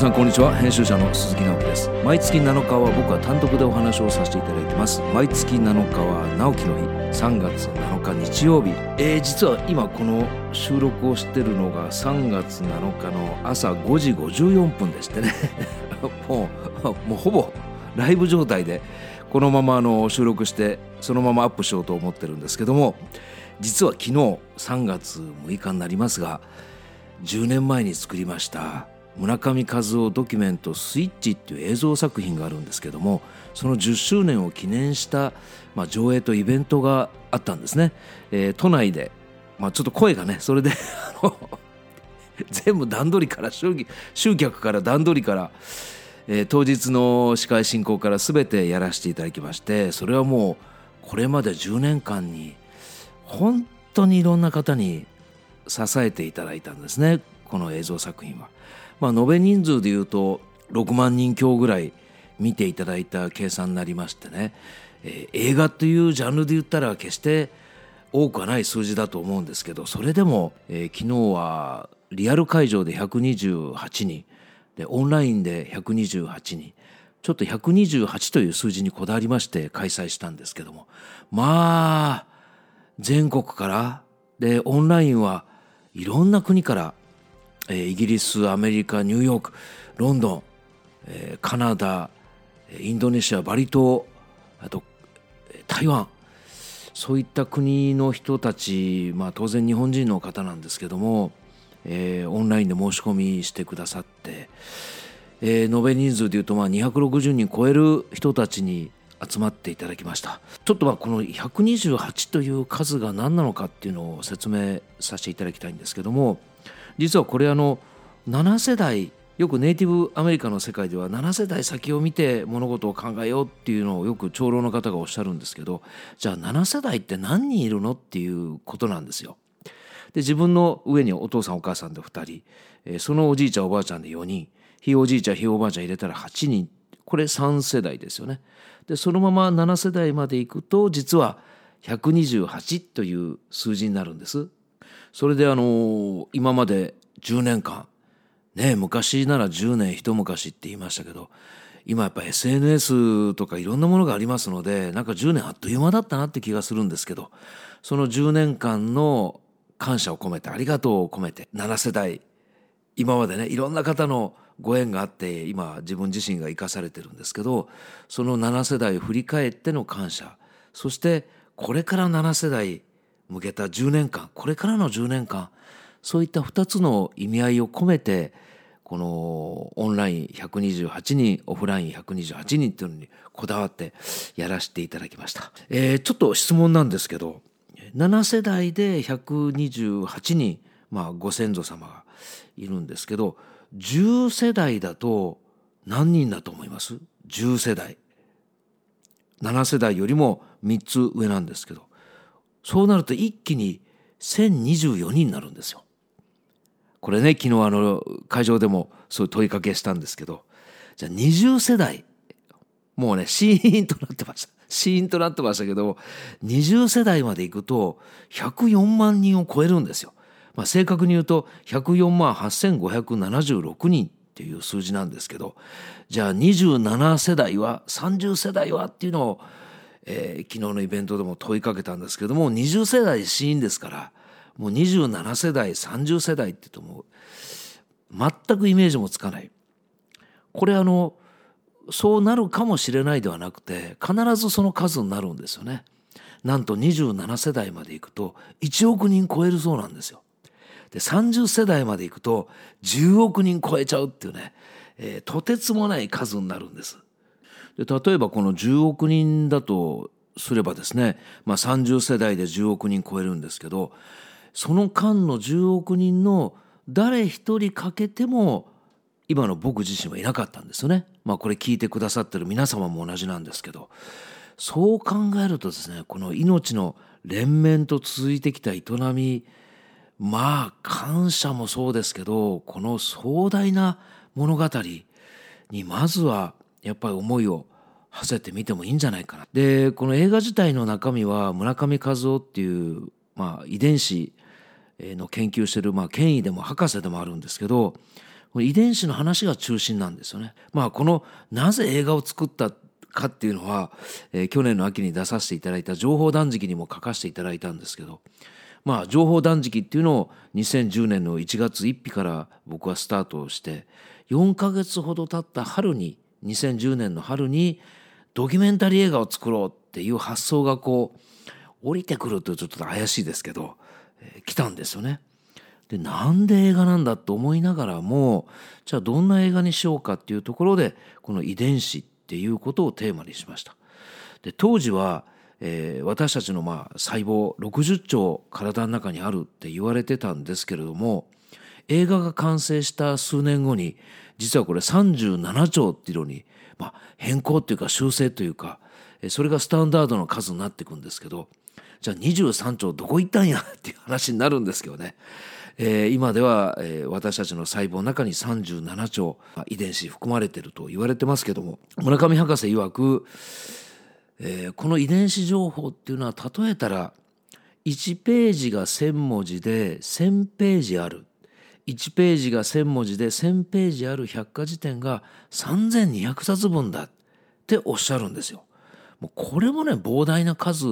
さんこんにちは。編集者の鈴木直樹です。毎月7日は僕は単独でお話をさせていただいてます。毎月7日は直樹の日。3月7日日曜日、えー、実は今この収録をしてるのが3月7日の朝5時54分でしてね。もうもうほぼライブ状態でこのままあの収録してそのままアップしようと思ってるんですけども実は昨日3月6日になりますが10年前に作りました村上和夫ドキュメント「スイッチ」っていう映像作品があるんですけどもその10周年を記念した、まあ、上映とイベントがあったんですね、えー、都内で、まあ、ちょっと声がねそれで 全部段取りから集客から段取りから、えー、当日の司会進行から全てやらせていただきましてそれはもうこれまで10年間に本当にいろんな方に支えていただいたんですねこの映像作品は。まあ、延べ人数でいうと6万人強ぐらい見ていただいた計算になりましてね、えー、映画というジャンルで言ったら決して多くはない数字だと思うんですけどそれでも、えー、昨日はリアル会場で128人でオンラインで128人ちょっと128という数字にこだわりまして開催したんですけどもまあ全国からでオンラインはいろんな国からえイギリスアメリカニューヨークロンドン、えカナダインドネシアバリ島あと台湾。そういった国の人たち、まあ、当然日本人の方なんですけども、えー、オンラインで申し込みしてくださって、えー、延べ人数でいうとまあ260人超える人たちに集まっていただきました。ちょっとまあこの128という数が何なのかっていうのを説明させていただきたいんですけども実はこれあの7世代よくネイティブアメリカの世界では7世代先を見て物事を考えようっていうのをよく長老の方がおっしゃるんですけどじゃあ7世代って何人いるのっていうことなんですよ。で自分の上にお父さんお母さんで2人、えそのおじいちゃんおばあちゃんで4人ひいおじいちゃんひいおばあちゃん入れたら8人これ3世代ですよね。でそのまま7世代までいくと実は128という数字になるんです。それであの今まで10年間ね昔なら10年一昔って言いましたけど今やっぱ SNS とかいろんなものがありますのでなんか10年あっという間だったなって気がするんですけどその10年間の感謝を込めてありがとうを込めて7世代今までねいろんな方のご縁があって今自分自身が生かされてるんですけどその7世代を振り返っての感謝そしてこれから7世代向けた10年間これからの10年間そういった2つの意味合いを込めてこのオンライン128人オフライン128人っていうのにこだわってやらせていただきました、えー、ちょっと質問なんですけど7世代で128人、まあ、ご先祖様がいるんですけど10世代だと何人だと思います ?10 世代。7世代よりも3つ上なんですけど。そうなると一気に1024人になるんですよ。これね昨日あの会場でもそういう問いかけしたんですけどじゃあ20世代もうね シーンとなってましたシーンとなってましたけど20世代までいくと104万人を超えるんですよ。まあ、正確に言うと104万8576人っていう数字なんですけどじゃあ27世代は30世代はっていうのをえー、昨日のイベントでも問いかけたんですけども20世代死因ですからもう27世代30世代って言うともう全くイメージもつかない。これあのそうなるかもしれないではなくて必ずその数になるんですよね。なんと27世代までいくと1億人超えるそうなんですよ。で30世代までいくと10億人超えちゃうっていうね、えー、とてつもない数になるんです。で例えばこの10億人だとすればですね、まあ、30世代で10億人超えるんですけどその間の10億人の誰一人かけても今の僕自身はいなかったんですよね。まあこれ聞いてくださってる皆様も同じなんですけどそう考えるとですねこの命の連綿と続いてきた営みまあ感謝もそうですけどこの壮大な物語にまずはやっぱり思いを馳せてみてもいいんじゃないかな。でこの映画自体の中身は村上和夫っていう、まあ、遺伝子の研究してる、まあ、権威でも博士でもあるんですけど遺伝子の話が中心なんですよね。まあこのなぜ映画を作ったかっていうのは、えー、去年の秋に出させていただいた情報断食にも書かせていただいたんですけどまあ情報断食っていうのを2010年の1月1日から僕はスタートして4ヶ月ほど経った春に2010年の春にドキュメンタリー映画を作ろうっていう発想がこう降りてくるとちょっと怪しいですけど、えー、来たんですよね。でなんで映画なんだと思いながらもじゃあどんな映画にしようかっていうところでこの遺伝子っていうことをテーマにしました。で当時は、えー、私たちのまあ細胞60兆体の中にあるって言われてたんですけれども映画が完成した数年後に実はこれ37兆っていうのに、まあ、変更っていうか修正というかそれがスタンダードの数になっていくんですけどじゃあ23兆どこ行ったんやっていう話になるんですけどね。えー、今では、えー、私たちの細胞の中に37兆あ遺伝子含まれてると言われてますけども村上博士曰く、えー、この遺伝子情報っていうのは例えたら1ページが1,000文字で1,000ページある1ページが1,000文字で1,000ページある百科事典が3,200冊分だっておっしゃるんですよ。もうこれもね膨大な数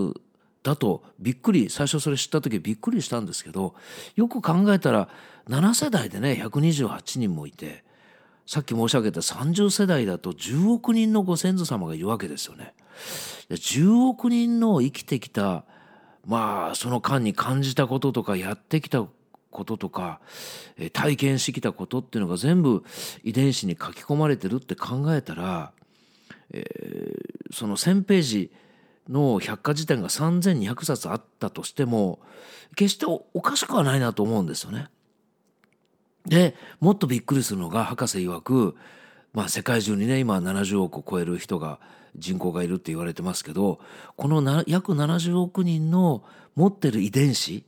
だとびっくり最初それ知った時びっくりしたんですけどよく考えたら7世代でね128人もいてさっき申し上げた30世代だと10億人のご先祖様がいるわけですよね。10億人の生きてきたまあその間に感じたこととかやってきたこととかえ体験してきたことっていうのが全部遺伝子に書き込まれてるって考えたら、えー、その1,000ページの百科事典が3,200冊あったとしても決しておかしくはないなと思うんですよね。でもっとびっくりするのが博士曰く、まあ、世界中にね今70億を超える人が人口がいるって言われてますけどこのな約70億人の持ってる遺伝子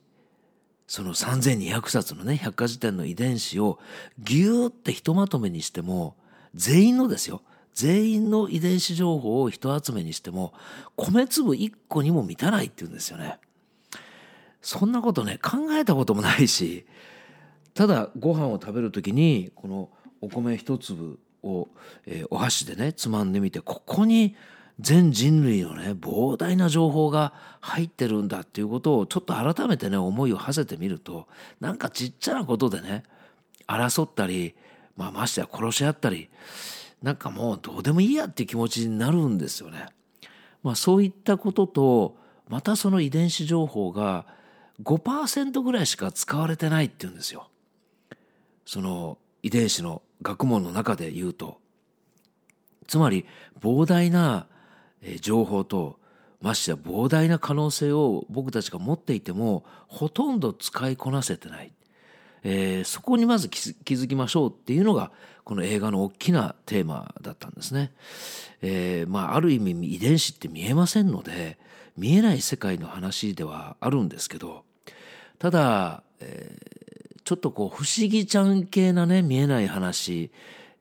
その3,200冊のね百科事典の遺伝子をギューってひとまとめにしても全員のですよ全員の遺伝子情報を一集めにしても米粒1個にも満たないっていうんですよね。そんなことね考えたこともないしただご飯を食べる時にこのお米一粒を、え、お箸でねつまんでみてここに全人類のね膨大な情報が入ってるんだっていうことをちょっと改めてね思いを馳せてみるとなんかちっちゃなことでね争ったり、まあ、ましてや殺し合ったりなんかもうどうでもいいやっていう気持ちになるんですよね。まあ、そういったこととまたその遺伝子情報が5%ぐらいしか使われてないっていうんですよ。その遺伝子の学問の中で言うと。つまり膨大なえ情報とましてや膨大な可能性を僕たちが持っていてもほとんど使いこなせてない。えー、そこにまず気づきましょうっていうのがこの映画の大きなテーマだったんですね。えー、まあある意味遺伝子って見えませんので見えない世界の話ではあるんですけどただ、えー、ちょっとこう不思議ちゃん系なね見えない話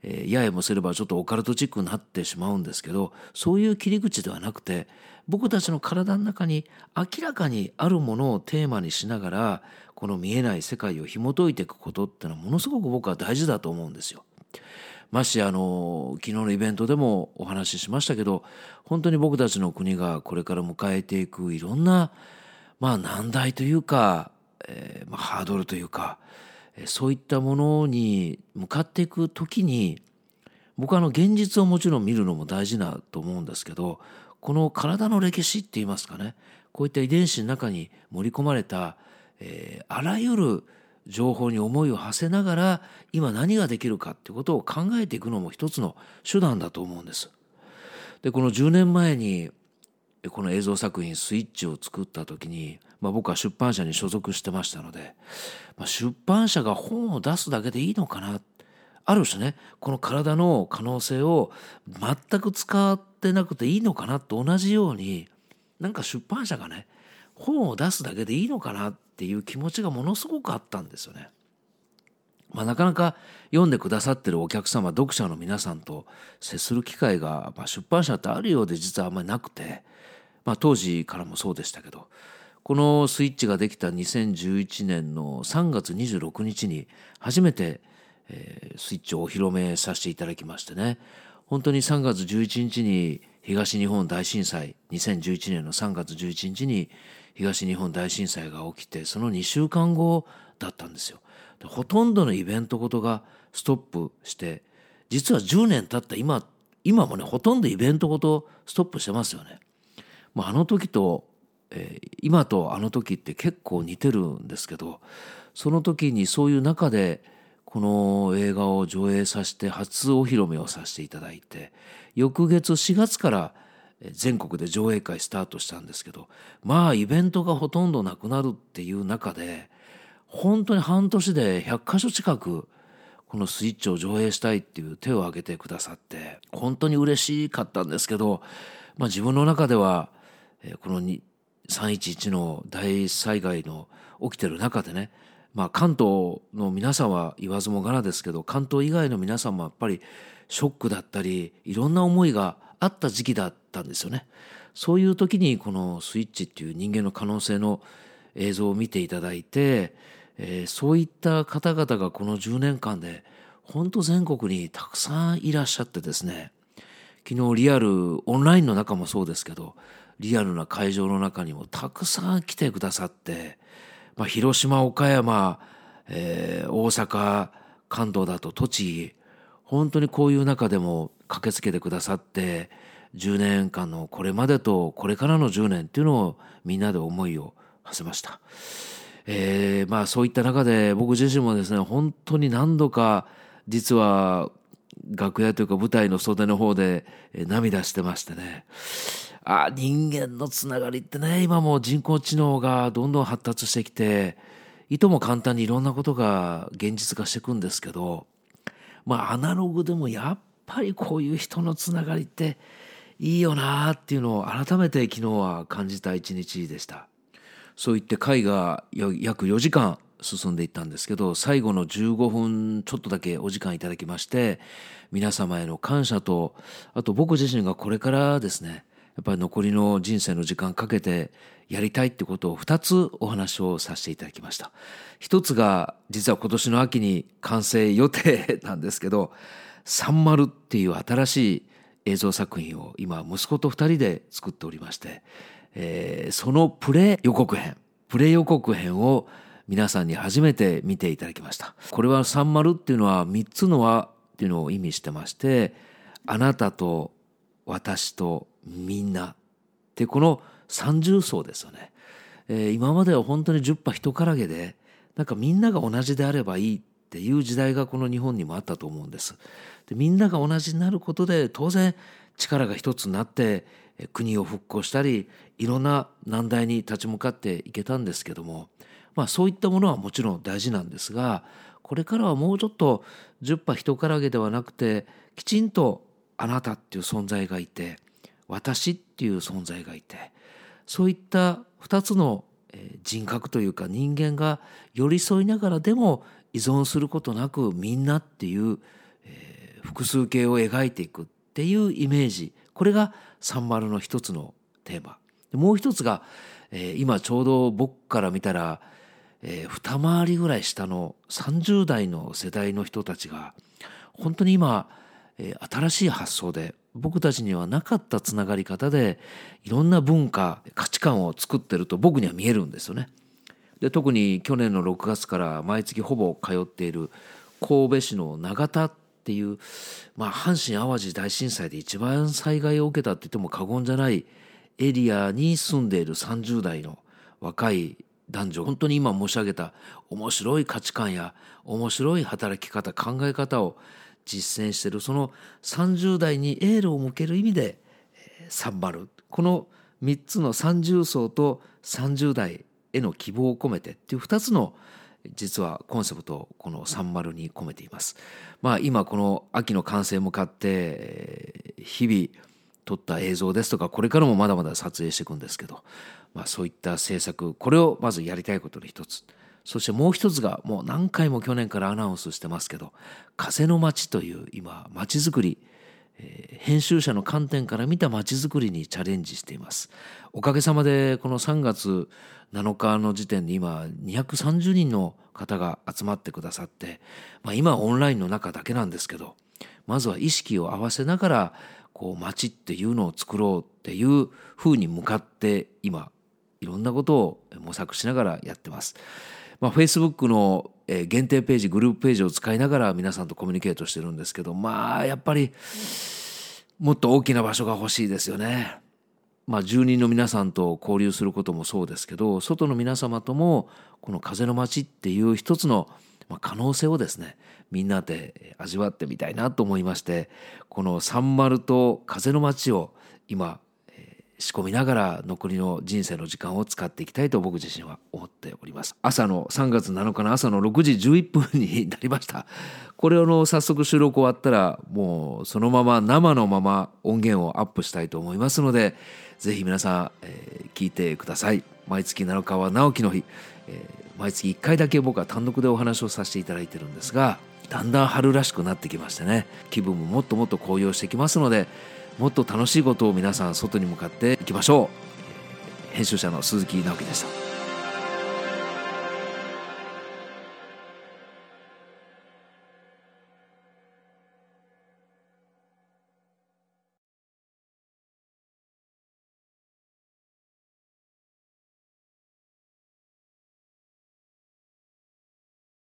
えー、ややもすればちょっとオカルトチックになってしまうんですけどそういう切り口ではなくて僕たちの体の中に明らかにあるものをテーマにしながらこの見えない世界を紐解いていくことってのはものすごく僕は大事だと思うんですよ。ましてあの昨日のイベントでもお話ししましたけど本当に僕たちの国がこれから迎えていくいろんなまあ難題というか、えー、まあ、ハードルというかそういったものに向かっていく時に僕はあの現実をもちろん見るのも大事だと思うんですけどこの体の歴史って言いますかねこういった遺伝子の中に盛り込まれたえー、あらゆる情報に思いを馳せながら今何ができるかってことを考えていくのも一つの手段だと思うんです。でこの10年前にこの映像作品「スイッチ」を作った時に、まあ、僕は出版社に所属してましたので、まあ、出版社が本を出すだけでいいのかなある種ねこの体の可能性を全く使ってなくていいのかなと同じようになんか出版社がね本を出すだけでいいのかなっていう気持ちがものすごくあったんですよね。まあ、なかなか読んでくださってるお客様読者の皆さんと接する機会が、まあ、出版社ってあるようで実はあんまりなくて、まあ、当時からもそうでしたけどこのスイッチができた2011年の3月26日に初めてえー、スイッチをお披露目させていただきましてね本当に3月11日に東日本大震災2011年の3月11日に東日本大震災が起きてその2週間後だったんですよ。ほとんどのイベントごとがストップして実は10年経った今今もねほとんどイベントごとストップしてますよね。まあ、あの時と、えー、今とあの時って結構似てるんですけどその時にそういう中でこの映画を上映させて初お披露目をさせていただいて翌月4月から全国で上映会スタートしたんですけどまあイベントがほとんどなくなるっていう中で本当に半年で100箇所近くこのスイッチを上映したいっていう手を挙げてくださって本当に嬉しかったんですけど、まあ、自分の中ではこの311の大災害の起きてる中でねまあ関東の皆さんは言わずもがなですけど関東以外の皆さんもやっぱりショックだったりいろんな思いがあった時期だったんですよね。そういう時にこのスイッチっていう人間の可能性の映像を見ていただいてえー、そういった方々がこの10年間で本当全国にたくさんいらっしゃってですね昨日リアルオンラインの中もそうですけどリアルな会場の中にもたくさん来てくださって、まあ、広島岡山、えー、大阪関東だと栃木本当にこういう中でも駆けつけてくださって10年間のこれまでとこれからの10年っていうのをみんなで思いを馳せました。えー、まあそういった中で僕自身もですね本当に何度か実は楽屋というか舞台の袖の方で涙してましてねあ人間のつながりってね今も人工知能がどんどん発達してきていとも簡単にいろんなことが現実化していくんですけどまあアナログでもやっぱりこういう人のつながりっていいよなっていうのを改めて昨日は感じた一日でした。そういって会が約4時間進んでいったんですけど最後の15分ちょっとだけお時間いただきまして皆様への感謝とあと僕自身がこれからですねやっぱり残りの人生の時間かけてやりたいってことを2つお話をさせていただきました。一つが実は今年の秋に完成予定なんですけど「サンマル」っていう新しい映像作品を今息子と2人で作っておりましてえー、そのプレ予告編プレ予告編を皆さんに初めて見ていただきました。これは「三丸」っていうのは3つの輪っていうのを意味してましてあなたと私とみんな。ってこの三重奏ですよね、えー、今までは本当に十羽人からげでなんかみんなが同じであればいいっていう時代がこの日本にもあったと思うんです。でみんなが同じになることで当然力が一つになって国を復興したりいろんな難題に立ち向かっていけたんですけども、まあ、そういったものはもちろん大事なんですがこれからはもうちょっと十羽人からげではなくてきちんとあなたっていう存在がいて私っていう存在がいてそういった2つの人格というか人間が寄り添いながらでも依存することなくみんなっていう複数形を描いていくっていうイメージ。これがサンマルの一つのテーマ。もう一つが、えー、今ちょうど僕から見たら、えー、二回りぐらい下の30代の世代の人たちが本当に今、えー、新しい発想で僕たちにはなかったつながり方でいろんな文化価値観を作ってると僕には見えるんですよね。で特に去年の6月から毎月ほぼ通っている神戸市の長田っていう、まあ、阪神・淡路大震災で一番災害を受けたって言っても過言じゃないエリアに住んでいる30代の若い男女本当に今申し上げた面白い価値観や面白い働き方考え方を実践しているその30代にエールを向ける意味で「サンバル」この3つの30層と30代への希望を込めてっていう2つの実はコンセプトをこの30に込めています。まあ今この秋の完成向かって日々撮った映像ですとかこれからもまだまだ撮影していくんですけど、まあ、そういった制作これをまずやりたいことの一つそしてもう一つがもう何回も去年からアナウンスしてますけど「風の街」という今街づくり、編集者の観点から見たまちづくりにチャレンジしていますおかげさまでこの3月7日の時点で今230人の方が集まってくださって、まあ、今オンラインの中だけなんですけどまずは意識を合わせながらこう街っていうのを作ろうっていうふうに向かって今いろんなことを模索しながらやってます。まあ、Facebook の限定ページグループページを使いながら皆さんとコミュニケートしてるんですけどまあやっぱりもっと大きな場所が欲しいですよね。まあ、住人の皆さんと交流することもそうですけど外の皆様ともこの風の街っていう一つの可能性をですねみんなで味わってみたいなと思いましてこのサンマルと風の街を今仕込みながら残りの人生の時間を使っていきたいと僕自身は思っております。朝の3月7日の朝の6時11分に なりました。これをの早速収録終わったらもうそのまま生のまま音源をアップしたいと思いますのでぜひ皆さん、えー、聞いてください。毎月7日は直樹の日、えー、毎月1回だけ僕は単独でお話をさせていただいてるんですがだんだん春らしくなってきましてね。気分ももっともっと高揚してきますのでもっと楽しいことを皆さん外に向かっていきましょう。編集者の鈴木直樹でした。